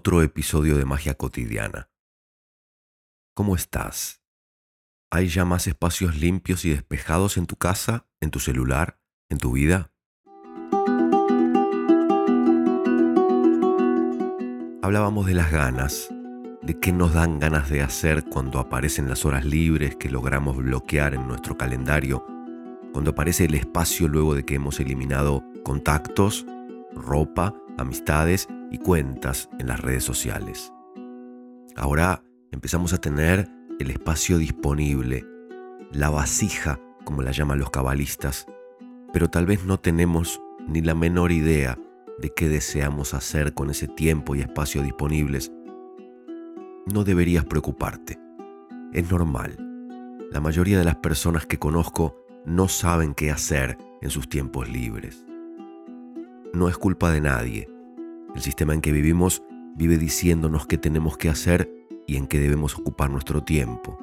otro episodio de Magia Cotidiana. ¿Cómo estás? ¿Hay ya más espacios limpios y despejados en tu casa, en tu celular, en tu vida? Hablábamos de las ganas, de qué nos dan ganas de hacer cuando aparecen las horas libres que logramos bloquear en nuestro calendario, cuando aparece el espacio luego de que hemos eliminado contactos, ropa, amistades y cuentas en las redes sociales. Ahora empezamos a tener el espacio disponible, la vasija, como la llaman los cabalistas, pero tal vez no tenemos ni la menor idea de qué deseamos hacer con ese tiempo y espacio disponibles. No deberías preocuparte. Es normal. La mayoría de las personas que conozco no saben qué hacer en sus tiempos libres. No es culpa de nadie el sistema en que vivimos vive diciéndonos qué tenemos que hacer y en qué debemos ocupar nuestro tiempo.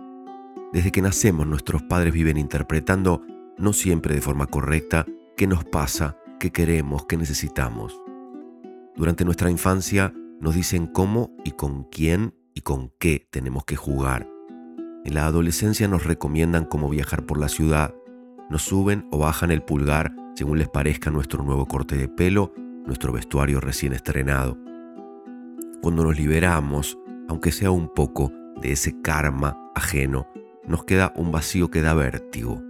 Desde que nacemos nuestros padres viven interpretando, no siempre de forma correcta, qué nos pasa, qué queremos, qué necesitamos. Durante nuestra infancia nos dicen cómo y con quién y con qué tenemos que jugar. En la adolescencia nos recomiendan cómo viajar por la ciudad, nos suben o bajan el pulgar según les parezca nuestro nuevo corte de pelo nuestro vestuario recién estrenado. Cuando nos liberamos, aunque sea un poco, de ese karma ajeno, nos queda un vacío que da vértigo.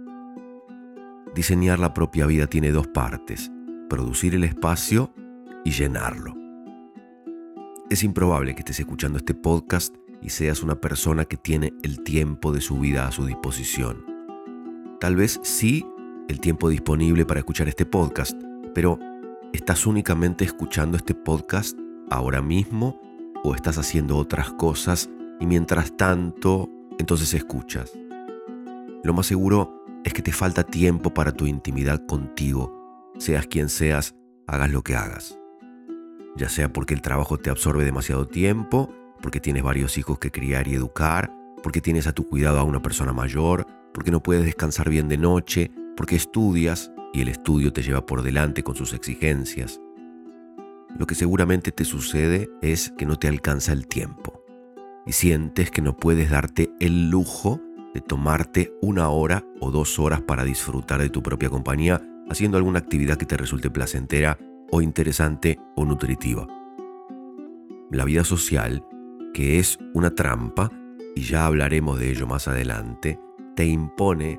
Diseñar la propia vida tiene dos partes, producir el espacio y llenarlo. Es improbable que estés escuchando este podcast y seas una persona que tiene el tiempo de su vida a su disposición. Tal vez sí el tiempo disponible para escuchar este podcast, pero ¿Estás únicamente escuchando este podcast ahora mismo o estás haciendo otras cosas y mientras tanto entonces escuchas? Lo más seguro es que te falta tiempo para tu intimidad contigo, seas quien seas, hagas lo que hagas. Ya sea porque el trabajo te absorbe demasiado tiempo, porque tienes varios hijos que criar y educar, porque tienes a tu cuidado a una persona mayor, porque no puedes descansar bien de noche, porque estudias, y el estudio te lleva por delante con sus exigencias. Lo que seguramente te sucede es que no te alcanza el tiempo y sientes que no puedes darte el lujo de tomarte una hora o dos horas para disfrutar de tu propia compañía haciendo alguna actividad que te resulte placentera o interesante o nutritiva. La vida social, que es una trampa, y ya hablaremos de ello más adelante, te impone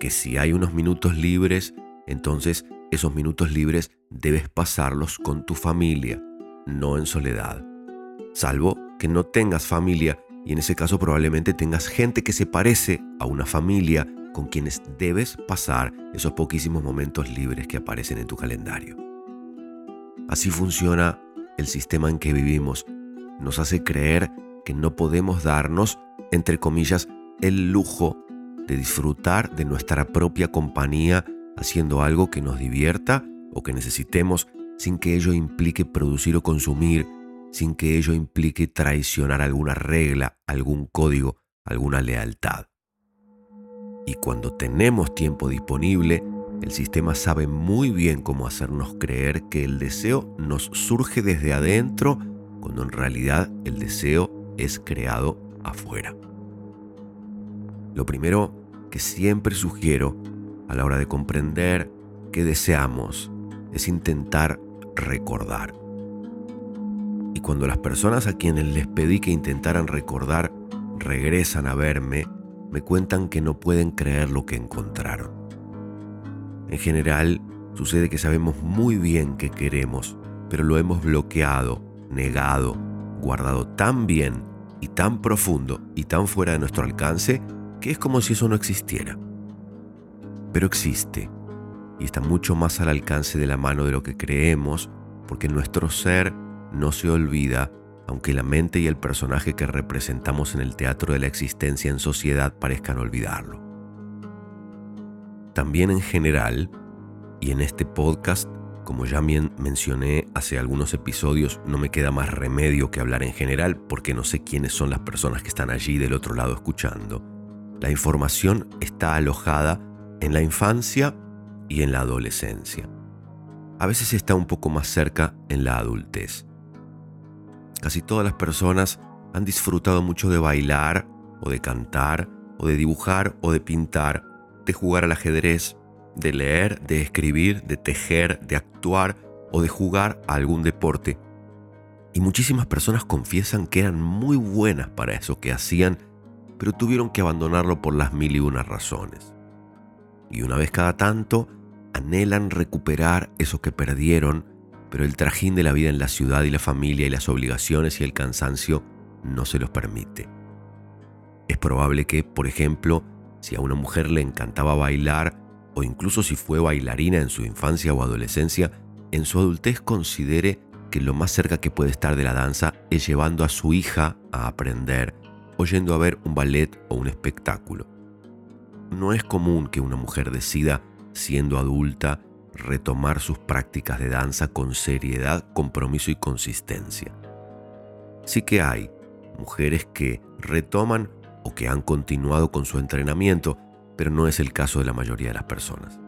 que si hay unos minutos libres entonces esos minutos libres debes pasarlos con tu familia, no en soledad. Salvo que no tengas familia y en ese caso probablemente tengas gente que se parece a una familia con quienes debes pasar esos poquísimos momentos libres que aparecen en tu calendario. Así funciona el sistema en que vivimos. Nos hace creer que no podemos darnos, entre comillas, el lujo de disfrutar de nuestra propia compañía haciendo algo que nos divierta o que necesitemos sin que ello implique producir o consumir, sin que ello implique traicionar alguna regla, algún código, alguna lealtad. Y cuando tenemos tiempo disponible, el sistema sabe muy bien cómo hacernos creer que el deseo nos surge desde adentro, cuando en realidad el deseo es creado afuera. Lo primero que siempre sugiero a la hora de comprender qué deseamos es intentar recordar. Y cuando las personas a quienes les pedí que intentaran recordar regresan a verme, me cuentan que no pueden creer lo que encontraron. En general, sucede que sabemos muy bien qué queremos, pero lo hemos bloqueado, negado, guardado tan bien y tan profundo y tan fuera de nuestro alcance que es como si eso no existiera pero existe y está mucho más al alcance de la mano de lo que creemos, porque nuestro ser no se olvida, aunque la mente y el personaje que representamos en el teatro de la existencia en sociedad parezcan olvidarlo. También en general, y en este podcast, como ya mencioné hace algunos episodios, no me queda más remedio que hablar en general porque no sé quiénes son las personas que están allí del otro lado escuchando. La información está alojada en la infancia y en la adolescencia. A veces está un poco más cerca en la adultez. Casi todas las personas han disfrutado mucho de bailar o de cantar o de dibujar o de pintar, de jugar al ajedrez, de leer, de escribir, de tejer, de actuar o de jugar a algún deporte. Y muchísimas personas confiesan que eran muy buenas para eso que hacían, pero tuvieron que abandonarlo por las mil y una razones. Y una vez cada tanto, anhelan recuperar eso que perdieron, pero el trajín de la vida en la ciudad y la familia y las obligaciones y el cansancio no se los permite. Es probable que, por ejemplo, si a una mujer le encantaba bailar, o incluso si fue bailarina en su infancia o adolescencia, en su adultez considere que lo más cerca que puede estar de la danza es llevando a su hija a aprender o yendo a ver un ballet o un espectáculo. No es común que una mujer decida, siendo adulta, retomar sus prácticas de danza con seriedad, compromiso y consistencia. Sí que hay mujeres que retoman o que han continuado con su entrenamiento, pero no es el caso de la mayoría de las personas.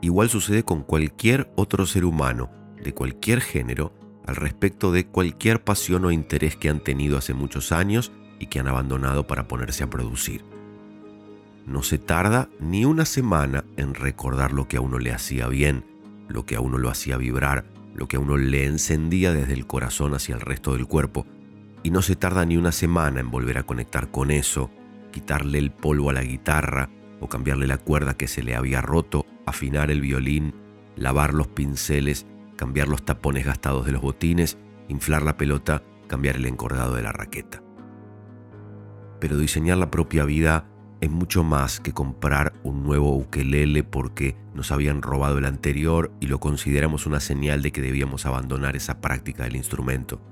Igual sucede con cualquier otro ser humano, de cualquier género, al respecto de cualquier pasión o interés que han tenido hace muchos años y que han abandonado para ponerse a producir. No se tarda ni una semana en recordar lo que a uno le hacía bien, lo que a uno lo hacía vibrar, lo que a uno le encendía desde el corazón hacia el resto del cuerpo, y no se tarda ni una semana en volver a conectar con eso, quitarle el polvo a la guitarra o cambiarle la cuerda que se le había roto, afinar el violín, lavar los pinceles, cambiar los tapones gastados de los botines, inflar la pelota, cambiar el encordado de la raqueta. Pero diseñar la propia vida es mucho más que comprar un nuevo ukelele porque nos habían robado el anterior y lo consideramos una señal de que debíamos abandonar esa práctica del instrumento.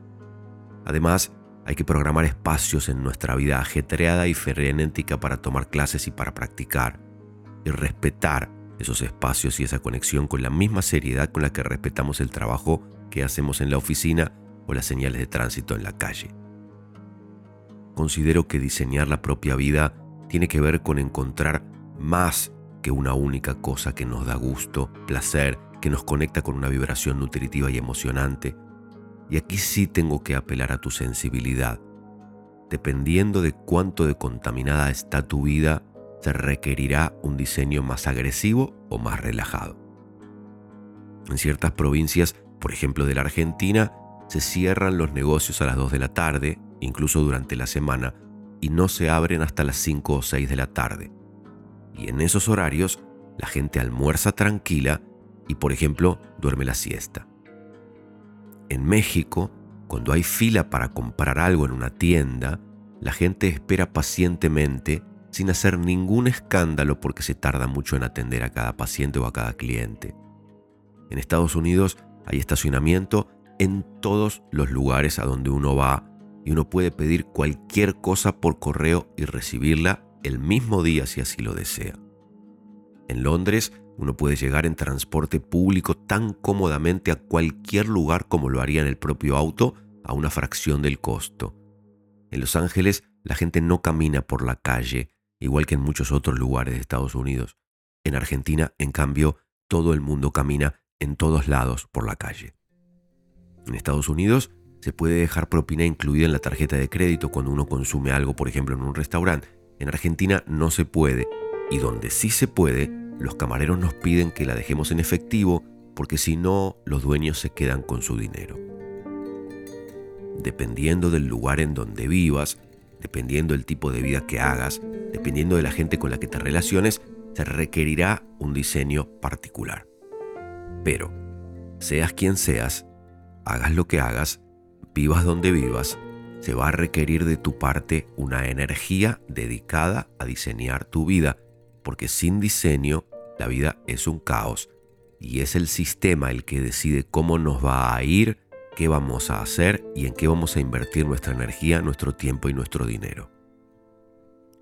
Además, hay que programar espacios en nuestra vida ajetreada y frenética para tomar clases y para practicar. Y respetar esos espacios y esa conexión con la misma seriedad con la que respetamos el trabajo que hacemos en la oficina o las señales de tránsito en la calle. Considero que diseñar la propia vida tiene que ver con encontrar más que una única cosa que nos da gusto, placer, que nos conecta con una vibración nutritiva y emocionante, y aquí sí tengo que apelar a tu sensibilidad. Dependiendo de cuánto de contaminada está tu vida, se requerirá un diseño más agresivo o más relajado. En ciertas provincias, por ejemplo de la Argentina, se cierran los negocios a las 2 de la tarde, incluso durante la semana, y no se abren hasta las 5 o 6 de la tarde. Y en esos horarios, la gente almuerza tranquila y, por ejemplo, duerme la siesta. En México, cuando hay fila para comprar algo en una tienda, la gente espera pacientemente sin hacer ningún escándalo porque se tarda mucho en atender a cada paciente o a cada cliente. En Estados Unidos hay estacionamiento en todos los lugares a donde uno va y uno puede pedir cualquier cosa por correo y recibirla el mismo día si así lo desea. En Londres uno puede llegar en transporte público tan cómodamente a cualquier lugar como lo haría en el propio auto a una fracción del costo. En Los Ángeles la gente no camina por la calle, igual que en muchos otros lugares de Estados Unidos. En Argentina, en cambio, todo el mundo camina en todos lados por la calle. En Estados Unidos se puede dejar propina incluida en la tarjeta de crédito cuando uno consume algo, por ejemplo, en un restaurante. En Argentina no se puede, y donde sí se puede, los camareros nos piden que la dejemos en efectivo porque si no, los dueños se quedan con su dinero. Dependiendo del lugar en donde vivas, dependiendo del tipo de vida que hagas, dependiendo de la gente con la que te relaciones, se requerirá un diseño particular. Pero, seas quien seas, hagas lo que hagas, vivas donde vivas, se va a requerir de tu parte una energía dedicada a diseñar tu vida, porque sin diseño la vida es un caos y es el sistema el que decide cómo nos va a ir, qué vamos a hacer y en qué vamos a invertir nuestra energía, nuestro tiempo y nuestro dinero.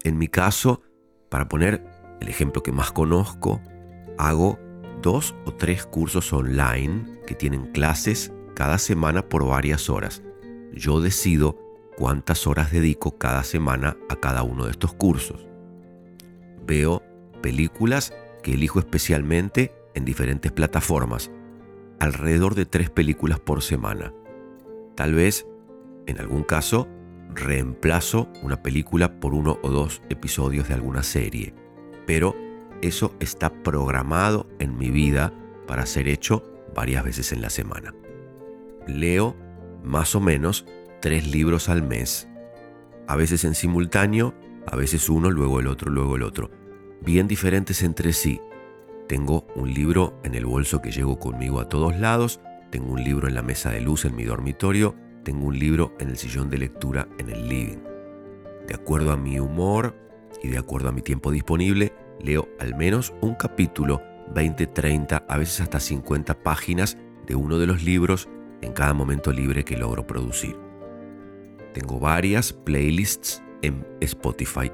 En mi caso, para poner el ejemplo que más conozco, hago dos o tres cursos online que tienen clases cada semana por varias horas. Yo decido cuántas horas dedico cada semana a cada uno de estos cursos. Veo películas que elijo especialmente en diferentes plataformas, alrededor de tres películas por semana. Tal vez en algún caso, reemplazo una película por uno o dos episodios de alguna serie. Pero eso está programado en mi vida para ser hecho varias veces en la semana. Leo más o menos tres libros al mes, a veces en simultáneo, a veces uno, luego el otro, luego el otro, bien diferentes entre sí. Tengo un libro en el bolso que llevo conmigo a todos lados, tengo un libro en la mesa de luz en mi dormitorio, tengo un libro en el sillón de lectura en el living. De acuerdo a mi humor y de acuerdo a mi tiempo disponible, leo al menos un capítulo, 20, 30, a veces hasta 50 páginas de uno de los libros en cada momento libre que logro producir. Tengo varias playlists en Spotify.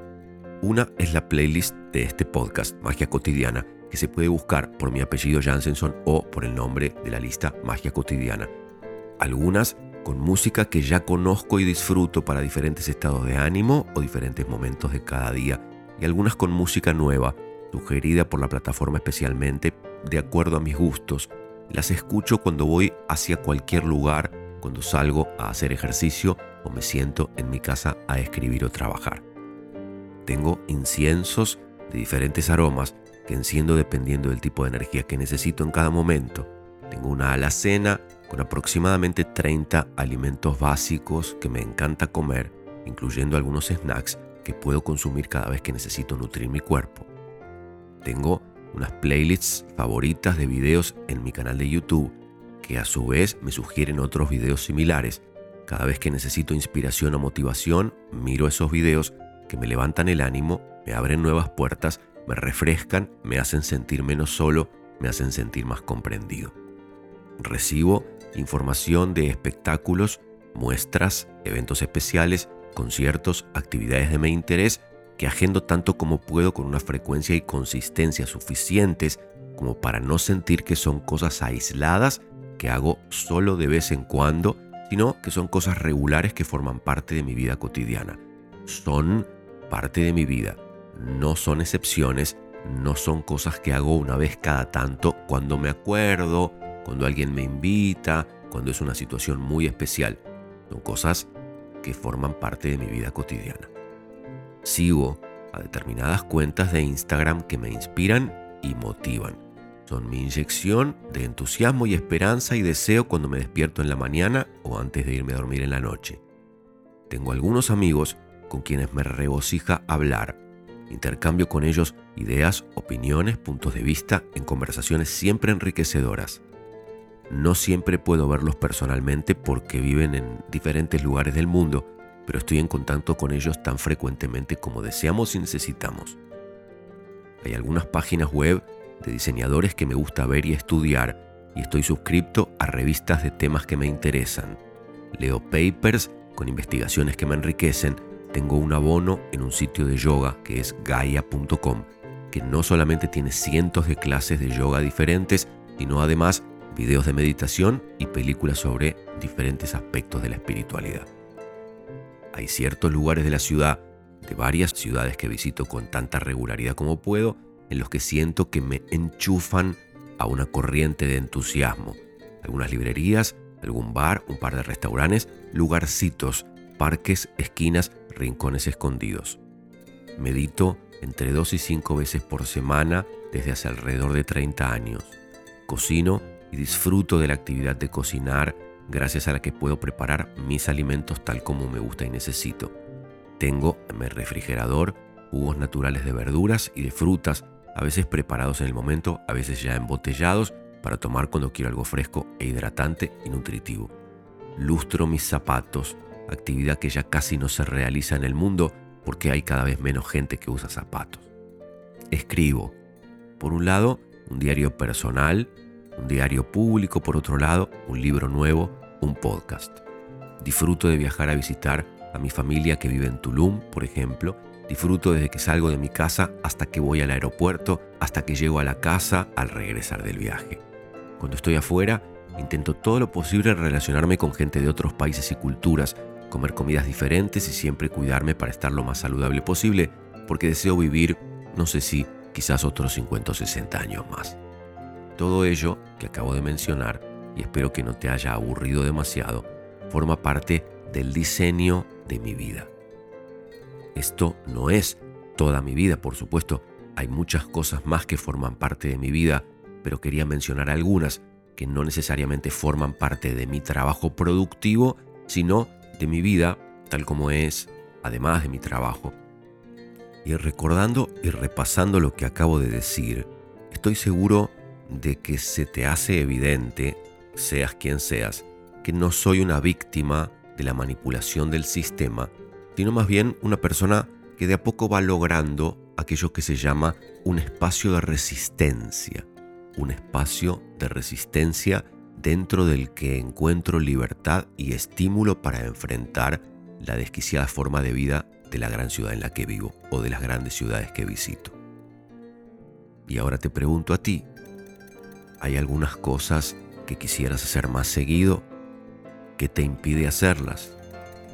Una es la playlist de este podcast, Magia Cotidiana, que se puede buscar por mi apellido Jansenson o por el nombre de la lista Magia Cotidiana. Algunas con música que ya conozco y disfruto para diferentes estados de ánimo o diferentes momentos de cada día, y algunas con música nueva, sugerida por la plataforma especialmente de acuerdo a mis gustos. Las escucho cuando voy hacia cualquier lugar, cuando salgo a hacer ejercicio o me siento en mi casa a escribir o trabajar. Tengo inciensos de diferentes aromas que enciendo dependiendo del tipo de energía que necesito en cada momento. Tengo una alacena con aproximadamente 30 alimentos básicos que me encanta comer, incluyendo algunos snacks que puedo consumir cada vez que necesito nutrir mi cuerpo. Tengo unas playlists favoritas de videos en mi canal de YouTube que a su vez me sugieren otros videos similares. Cada vez que necesito inspiración o motivación, miro esos videos que me levantan el ánimo, me abren nuevas puertas, me refrescan, me hacen sentir menos solo, me hacen sentir más comprendido. Recibo información de espectáculos, muestras, eventos especiales, conciertos, actividades de mi interés que agendo tanto como puedo con una frecuencia y consistencia suficientes como para no sentir que son cosas aisladas que hago solo de vez en cuando, sino que son cosas regulares que forman parte de mi vida cotidiana. Son parte de mi vida, no son excepciones, no son cosas que hago una vez cada tanto cuando me acuerdo, cuando alguien me invita, cuando es una situación muy especial. Son cosas que forman parte de mi vida cotidiana. Sigo a determinadas cuentas de Instagram que me inspiran y motivan. Son mi inyección de entusiasmo y esperanza y deseo cuando me despierto en la mañana o antes de irme a dormir en la noche. Tengo algunos amigos con quienes me regocija hablar. Intercambio con ellos ideas, opiniones, puntos de vista en conversaciones siempre enriquecedoras. No siempre puedo verlos personalmente porque viven en diferentes lugares del mundo, pero estoy en contacto con ellos tan frecuentemente como deseamos y necesitamos. Hay algunas páginas web de diseñadores que me gusta ver y estudiar y estoy suscrito a revistas de temas que me interesan. Leo papers con investigaciones que me enriquecen. Tengo un abono en un sitio de yoga que es gaia.com, que no solamente tiene cientos de clases de yoga diferentes, sino además videos de meditación y películas sobre diferentes aspectos de la espiritualidad. Hay ciertos lugares de la ciudad, de varias ciudades que visito con tanta regularidad como puedo, en los que siento que me enchufan a una corriente de entusiasmo. Algunas librerías, algún bar, un par de restaurantes, lugarcitos, parques, esquinas, rincones escondidos. Medito entre dos y cinco veces por semana desde hace alrededor de 30 años. Cocino y disfruto de la actividad de cocinar gracias a la que puedo preparar mis alimentos tal como me gusta y necesito. Tengo en mi refrigerador jugos naturales de verduras y de frutas, a veces preparados en el momento, a veces ya embotellados, para tomar cuando quiero algo fresco e hidratante y nutritivo. Lustro mis zapatos, actividad que ya casi no se realiza en el mundo porque hay cada vez menos gente que usa zapatos. Escribo, por un lado, un diario personal un diario público por otro lado, un libro nuevo, un podcast. Disfruto de viajar a visitar a mi familia que vive en Tulum, por ejemplo. Disfruto desde que salgo de mi casa hasta que voy al aeropuerto, hasta que llego a la casa al regresar del viaje. Cuando estoy afuera, intento todo lo posible relacionarme con gente de otros países y culturas, comer comidas diferentes y siempre cuidarme para estar lo más saludable posible, porque deseo vivir, no sé si, quizás otros 50 o 60 años más. Todo ello que acabo de mencionar, y espero que no te haya aburrido demasiado, forma parte del diseño de mi vida. Esto no es toda mi vida, por supuesto, hay muchas cosas más que forman parte de mi vida, pero quería mencionar algunas que no necesariamente forman parte de mi trabajo productivo, sino de mi vida tal como es, además de mi trabajo. Y recordando y repasando lo que acabo de decir, estoy seguro de que se te hace evidente, seas quien seas, que no soy una víctima de la manipulación del sistema, sino más bien una persona que de a poco va logrando aquello que se llama un espacio de resistencia, un espacio de resistencia dentro del que encuentro libertad y estímulo para enfrentar la desquiciada forma de vida de la gran ciudad en la que vivo o de las grandes ciudades que visito. Y ahora te pregunto a ti, ¿hay algunas cosas que quisieras hacer más seguido que te impide hacerlas?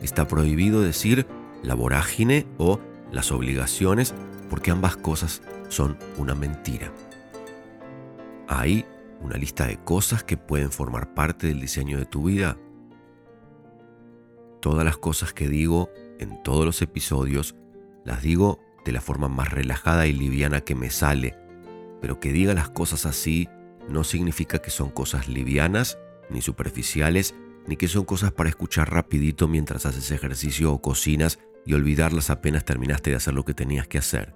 Está prohibido decir la vorágine o las obligaciones porque ambas cosas son una mentira. Hay una lista de cosas que pueden formar parte del diseño de tu vida. Todas las cosas que digo en todos los episodios las digo de la forma más relajada y liviana que me sale, pero que diga las cosas así no significa que son cosas livianas, ni superficiales, ni que son cosas para escuchar rapidito mientras haces ejercicio o cocinas y olvidarlas apenas terminaste de hacer lo que tenías que hacer.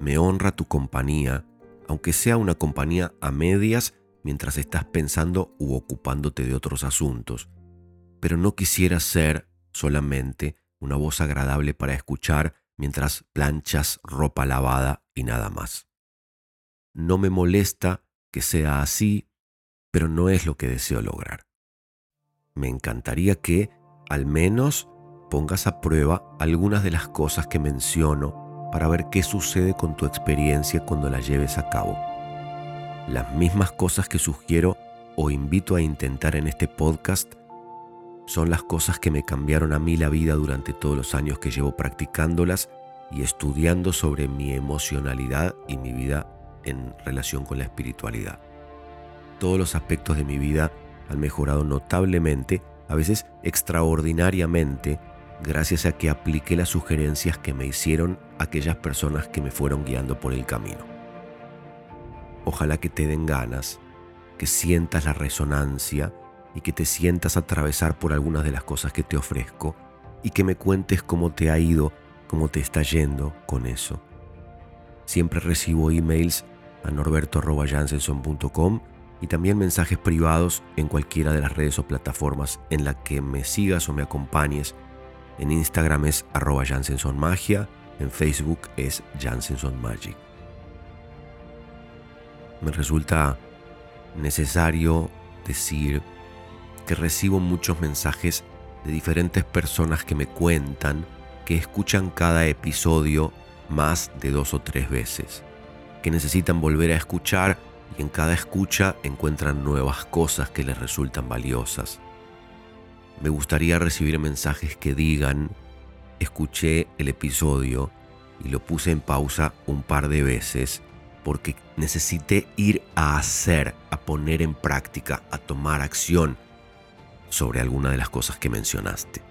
Me honra tu compañía, aunque sea una compañía a medias mientras estás pensando u ocupándote de otros asuntos, pero no quisiera ser solamente una voz agradable para escuchar mientras planchas ropa lavada y nada más. No me molesta que sea así, pero no es lo que deseo lograr. Me encantaría que, al menos, pongas a prueba algunas de las cosas que menciono para ver qué sucede con tu experiencia cuando la lleves a cabo. Las mismas cosas que sugiero o invito a intentar en este podcast son las cosas que me cambiaron a mí la vida durante todos los años que llevo practicándolas y estudiando sobre mi emocionalidad y mi vida en relación con la espiritualidad. Todos los aspectos de mi vida han mejorado notablemente, a veces extraordinariamente, gracias a que apliqué las sugerencias que me hicieron aquellas personas que me fueron guiando por el camino. Ojalá que te den ganas, que sientas la resonancia y que te sientas atravesar por algunas de las cosas que te ofrezco y que me cuentes cómo te ha ido, cómo te está yendo con eso. Siempre recibo emails a norberto.jansenson.com y también mensajes privados en cualquiera de las redes o plataformas en la que me sigas o me acompañes en Instagram es arroba Magia, en Facebook es Jansenson Magic. Me resulta necesario decir que recibo muchos mensajes de diferentes personas que me cuentan que escuchan cada episodio más de dos o tres veces, que necesitan volver a escuchar y en cada escucha encuentran nuevas cosas que les resultan valiosas me gustaría recibir mensajes que digan, escuché el episodio y lo puse en pausa un par de veces porque necesité ir a hacer, a poner en práctica, a tomar acción sobre alguna de las cosas que mencionaste.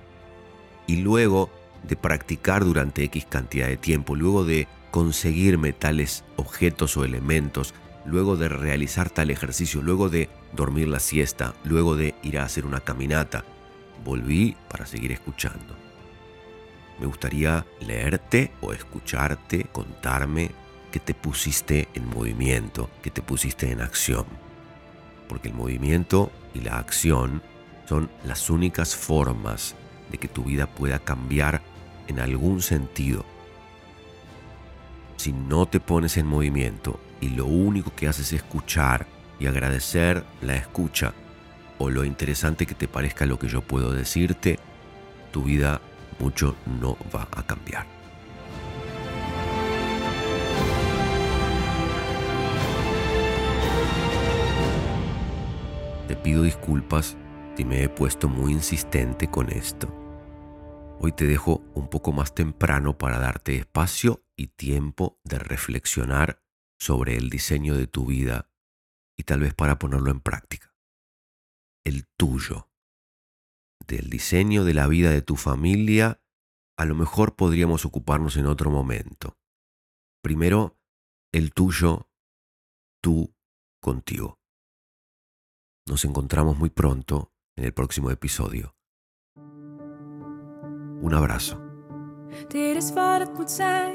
Y luego de practicar durante X cantidad de tiempo, luego de conseguirme tales objetos o elementos, luego de realizar tal ejercicio, luego de dormir la siesta, luego de ir a hacer una caminata, volví para seguir escuchando. Me gustaría leerte o escucharte contarme que te pusiste en movimiento, que te pusiste en acción. Porque el movimiento y la acción son las únicas formas de que tu vida pueda cambiar en algún sentido. Si no te pones en movimiento y lo único que haces es escuchar y agradecer la escucha o lo interesante que te parezca lo que yo puedo decirte, tu vida mucho no va a cambiar. Te pido disculpas si me he puesto muy insistente con esto. Hoy te dejo un poco más temprano para darte espacio y tiempo de reflexionar sobre el diseño de tu vida y tal vez para ponerlo en práctica el tuyo. del diseño de la vida de tu familia, a lo mejor podríamos ocuparnos en otro momento. Primero, el tuyo, tú contigo. Nos encontramos muy pronto en el próximo episodio. Un abrazo. Dit is wat het moet zijn.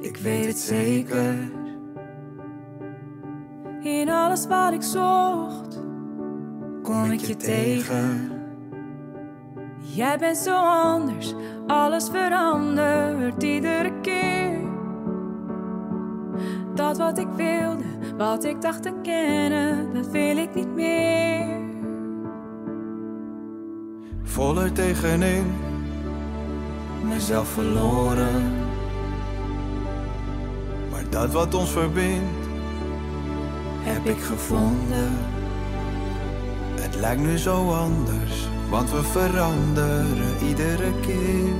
Ik weet het zeker. In alles wat ik zocht, kom ik je tegen. Jij bent zo anders, alles verandert iedere keer. Dat wat ik wilde, wat ik dacht te kennen, dat wil ik niet meer. Voller tegenin, mezelf verloren. Maar dat wat ons verbindt, heb ik gevonden. Het lijkt nu zo anders, want we veranderen iedere keer.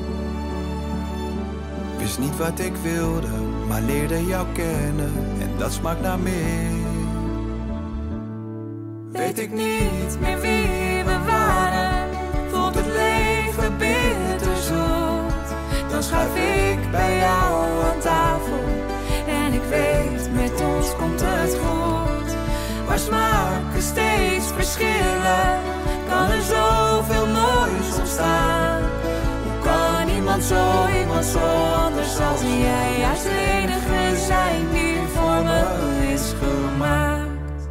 Wist niet wat ik wilde, maar leerde jou kennen en dat smaakt naar meer. Weet ik niet meer wie we waren, bitterzoet. Dan schuif ik bij jou aan tafel en ik weet met ons komt het goed. Waar smaken steeds verschillen, kan er zoveel moois ontstaan. Hoe kan iemand zo, iemand zo anders als jij? Juist de enige zijn die voor me is gemaakt.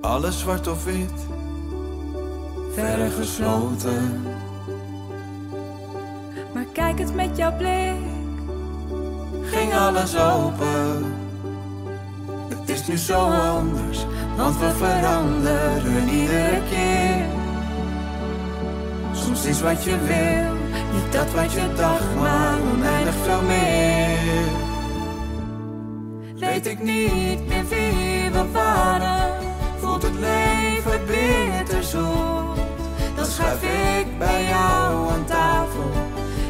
Alles zwart of wit, verre gesloten. Maar kijk het met jouw blik. ging alles open. Het is nu zo anders, want we veranderen iedere keer. Soms is wat je wil, niet dat wat je dacht, maar oneindig veel meer. Weet ik niet meer wie we waren, voelt het leven bitterzoet. Dan schuif ik bij jou aan tafel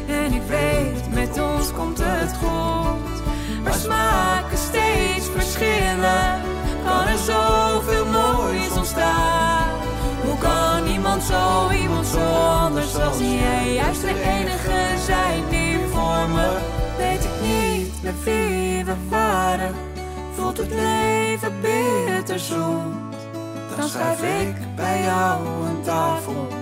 en ik weet met ons komt het goed. Maar smaken steeds verschillen, kan er zoveel moois ontstaan. Hoe kan iemand zo, iemand zo anders als jij? Juist de enige zijn die voor me, weet ik niet meer wie we waren. Voelt het leven bitterzoet. Dan schuif ik bij jou aan tafel.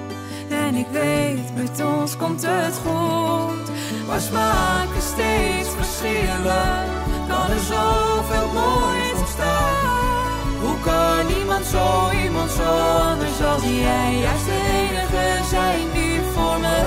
En ik weet, met ons komt het goed. Maar smaken steeds verschillen, kan er zoveel moois ontstaan. Hoe kan iemand zo, iemand zo anders als jij? Juist de enige zijn die voor me